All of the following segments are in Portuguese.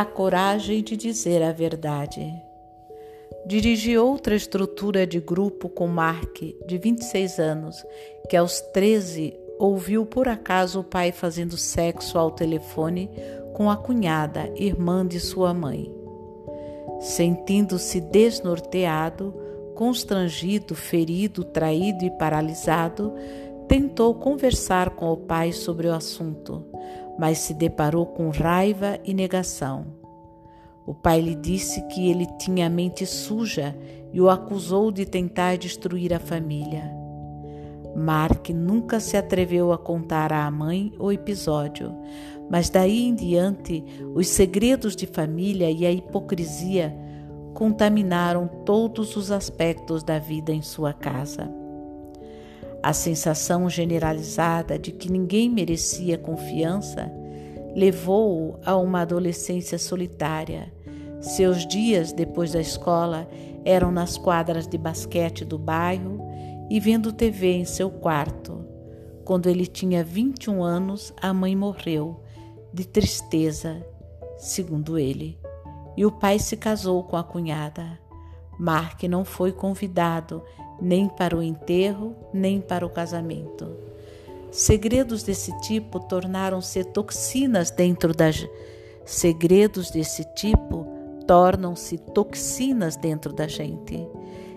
a coragem de dizer a verdade. Dirigi outra estrutura de grupo com Mark, de 26 anos, que aos 13 ouviu por acaso o pai fazendo sexo ao telefone com a cunhada, irmã de sua mãe. Sentindo-se desnorteado, constrangido, ferido, traído e paralisado, tentou conversar com o pai sobre o assunto, mas se deparou com raiva e negação. O pai lhe disse que ele tinha a mente suja e o acusou de tentar destruir a família. Mark nunca se atreveu a contar à mãe o episódio, mas daí em diante os segredos de família e a hipocrisia contaminaram todos os aspectos da vida em sua casa. A sensação generalizada de que ninguém merecia confiança levou-o a uma adolescência solitária. Seus dias depois da escola eram nas quadras de basquete do bairro e vendo TV em seu quarto. Quando ele tinha 21 anos, a mãe morreu de tristeza, segundo ele e o pai se casou com a cunhada. Mark não foi convidado nem para o enterro, nem para o casamento. Segredos desse tipo tornaram-se toxinas dentro da segredos desse tipo tornam-se toxinas dentro da gente.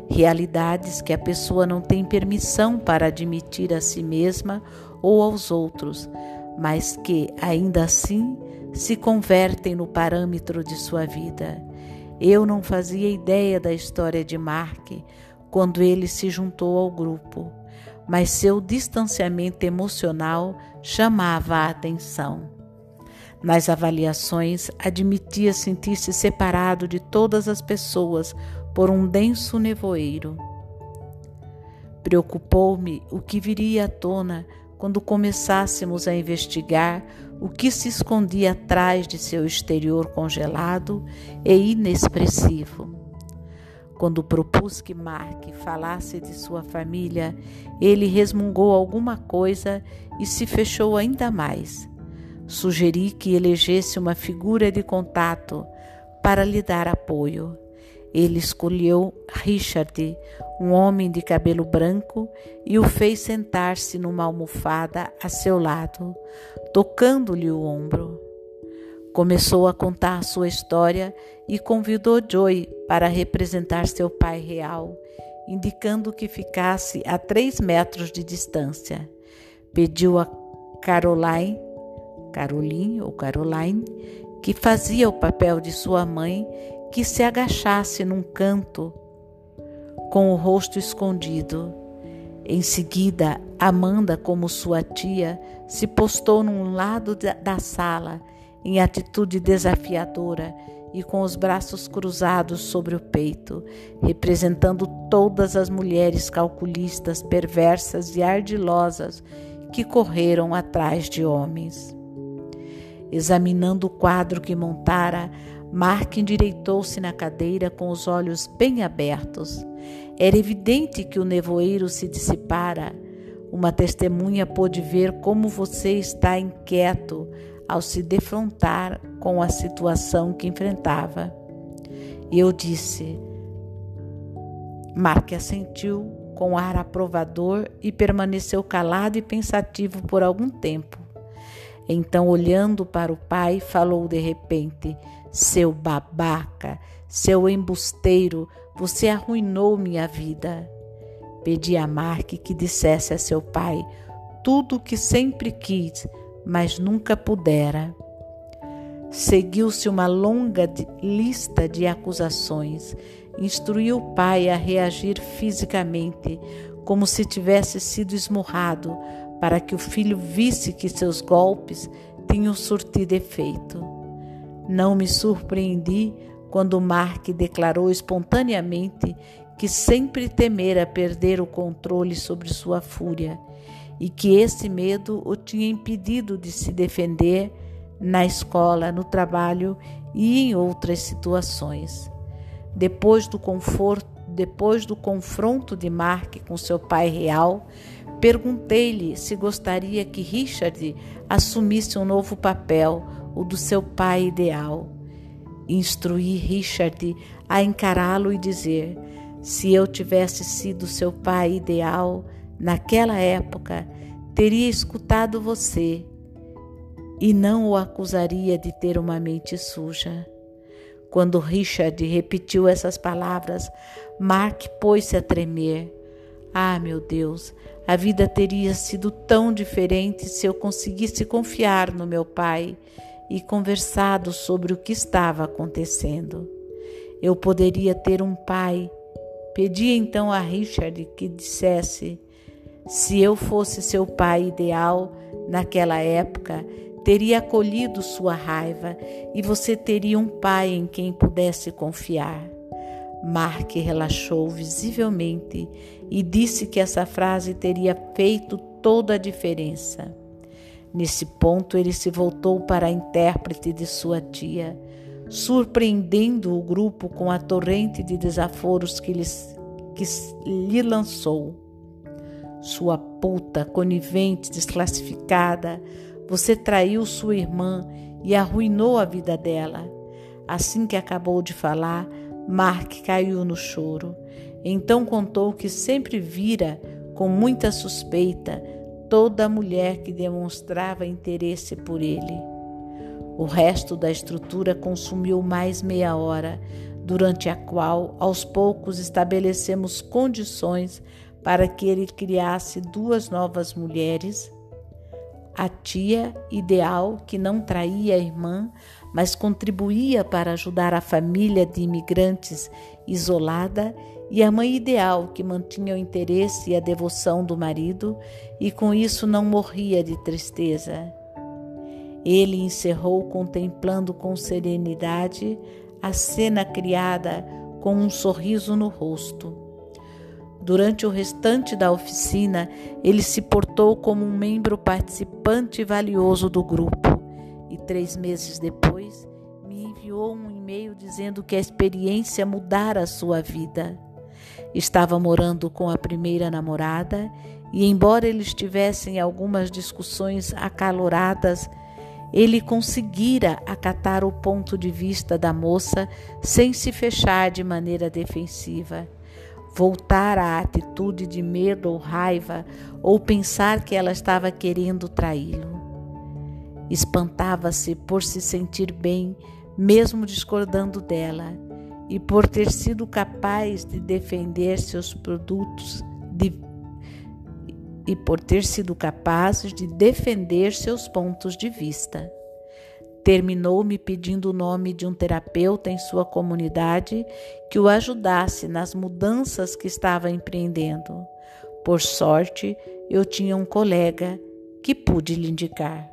Realidades que a pessoa não tem permissão para admitir a si mesma ou aos outros, mas que, ainda assim, se convertem no parâmetro de sua vida. Eu não fazia ideia da história de Mark quando ele se juntou ao grupo, mas seu distanciamento emocional chamava a atenção. Nas avaliações, admitia sentir-se separado de todas as pessoas por um denso nevoeiro. Preocupou-me o que viria à tona quando começássemos a investigar o que se escondia atrás de seu exterior congelado e inexpressivo. Quando propus que Mark falasse de sua família, ele resmungou alguma coisa e se fechou ainda mais. Sugeri que elegesse uma figura de contato para lhe dar apoio. Ele escolheu Richard, um homem de cabelo branco, e o fez sentar-se numa almofada a seu lado, tocando-lhe o ombro. Começou a contar sua história e convidou Joy para representar seu pai real, indicando que ficasse a três metros de distância. Pediu a Caroline, Caroline ou Caroline, que fazia o papel de sua mãe, que se agachasse num canto com o rosto escondido. Em seguida, Amanda, como sua tia, se postou num lado da sala, em atitude desafiadora e com os braços cruzados sobre o peito, representando todas as mulheres calculistas, perversas e ardilosas que correram atrás de homens. Examinando o quadro que montara, Mark endireitou-se na cadeira com os olhos bem abertos. Era evidente que o nevoeiro se dissipara. Uma testemunha pôde ver como você está inquieto ao se defrontar com a situação que enfrentava. Eu disse. Mark assentiu com ar aprovador e permaneceu calado e pensativo por algum tempo. Então, olhando para o pai, falou de repente: Seu babaca, seu embusteiro, você arruinou minha vida. Pedi a Mark que dissesse a seu pai tudo o que sempre quis, mas nunca pudera. Seguiu-se uma longa lista de acusações. Instruiu o pai a reagir fisicamente, como se tivesse sido esmurrado, para que o filho visse que seus golpes tinham surtido efeito. Não me surpreendi quando Mark declarou espontaneamente que sempre temera perder o controle sobre sua fúria e que esse medo o tinha impedido de se defender na escola, no trabalho e em outras situações. Depois do conforto, depois do confronto de Mark com seu pai real, Perguntei-lhe se gostaria que Richard assumisse um novo papel, o do seu pai ideal. instruir Richard a encará-lo e dizer: se eu tivesse sido seu pai ideal naquela época, teria escutado você e não o acusaria de ter uma mente suja. Quando Richard repetiu essas palavras, Mark pôs-se a tremer. Ah, meu Deus, a vida teria sido tão diferente se eu conseguisse confiar no meu pai e conversado sobre o que estava acontecendo. Eu poderia ter um pai. Pedi então a Richard que dissesse: se eu fosse seu pai ideal naquela época, teria acolhido sua raiva e você teria um pai em quem pudesse confiar. Mark relaxou visivelmente e disse que essa frase teria feito toda a diferença. Nesse ponto, ele se voltou para a intérprete de sua tia, surpreendendo o grupo com a torrente de desaforos que, lhes, que lhe lançou. Sua puta, conivente, desclassificada, você traiu sua irmã e arruinou a vida dela. Assim que acabou de falar, Mark caiu no choro. Então contou que sempre vira, com muita suspeita, toda mulher que demonstrava interesse por ele. O resto da estrutura consumiu mais meia hora, durante a qual, aos poucos, estabelecemos condições para que ele criasse duas novas mulheres a tia ideal que não traía a irmã, mas contribuía para ajudar a família de imigrantes isolada, e a mãe ideal que mantinha o interesse e a devoção do marido e com isso não morria de tristeza. Ele encerrou contemplando com serenidade a cena criada com um sorriso no rosto. Durante o restante da oficina, ele se portou como um membro participante valioso do grupo. E três meses depois, me enviou um e-mail dizendo que a experiência mudara a sua vida. Estava morando com a primeira namorada e, embora eles tivessem algumas discussões acaloradas, ele conseguira acatar o ponto de vista da moça sem se fechar de maneira defensiva voltar à atitude de medo ou raiva ou pensar que ela estava querendo traí-lo. Espantava-se por se sentir bem, mesmo discordando dela, e por ter sido capaz de defender seus produtos de, e por ter sido capaz de defender seus pontos de vista. Terminou me pedindo o nome de um terapeuta em sua comunidade que o ajudasse nas mudanças que estava empreendendo. Por sorte, eu tinha um colega que pude lhe indicar.